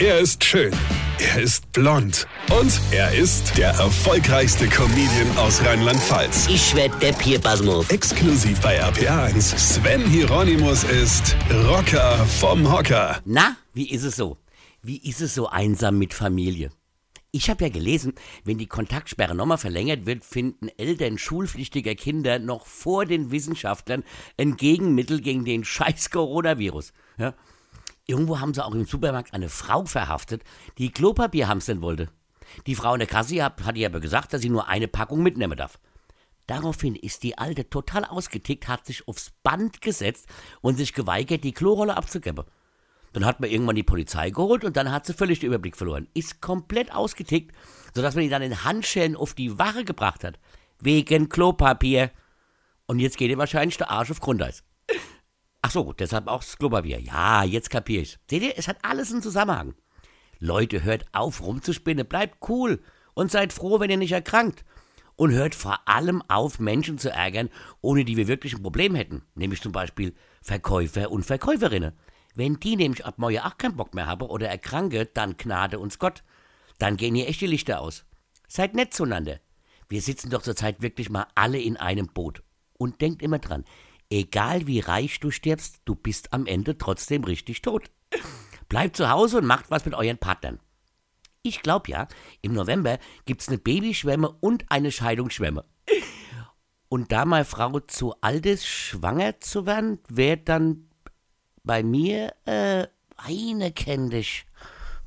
Er ist schön. Er ist blond. Und er ist der erfolgreichste Comedian aus Rheinland-Pfalz. Ich werd der Pierpasmus. Exklusiv bei RPA1. Sven Hieronymus ist Rocker vom Hocker. Na, wie ist es so? Wie ist es so einsam mit Familie? Ich habe ja gelesen, wenn die Kontaktsperre nochmal verlängert wird, finden Eltern schulpflichtiger Kinder noch vor den Wissenschaftlern ein Gegenmittel gegen den scheiß Coronavirus. Ja? Irgendwo haben sie auch im Supermarkt eine Frau verhaftet, die Klopapier hamstern wollte. Die Frau in der Kasse hat, hat ihr aber gesagt, dass sie nur eine Packung mitnehmen darf. Daraufhin ist die Alte total ausgetickt, hat sich aufs Band gesetzt und sich geweigert, die Klorolle abzugeben. Dann hat man irgendwann die Polizei geholt und dann hat sie völlig den Überblick verloren. Ist komplett ausgetickt, sodass man die dann in Handschellen auf die Wache gebracht hat. Wegen Klopapier. Und jetzt geht ihr wahrscheinlich der Arsch auf Grundeis. Ach so, deshalb auch das Klopapier. Ja, jetzt kapier ich's. Seht ihr, es hat alles einen Zusammenhang. Leute, hört auf rumzuspinnen, bleibt cool und seid froh, wenn ihr nicht erkrankt. Und hört vor allem auf, Menschen zu ärgern, ohne die wir wirklich ein Problem hätten. Nämlich zum Beispiel Verkäufer und Verkäuferinnen. Wenn die nämlich ab morgen auch keinen Bock mehr haben oder erkranke, dann gnade uns Gott. Dann gehen hier echte Lichter aus. Seid nett zueinander. Wir sitzen doch zurzeit wirklich mal alle in einem Boot. Und denkt immer dran, egal wie reich du stirbst, du bist am Ende trotzdem richtig tot. Bleibt zu Hause und macht was mit euren Partnern. Ich glaube ja, im November gibt's eine Babyschwemme und eine Scheidungsschwemme. Und da meine Frau zu alt ist, schwanger zu werden, wäre dann bei mir, äh, Weine kenn.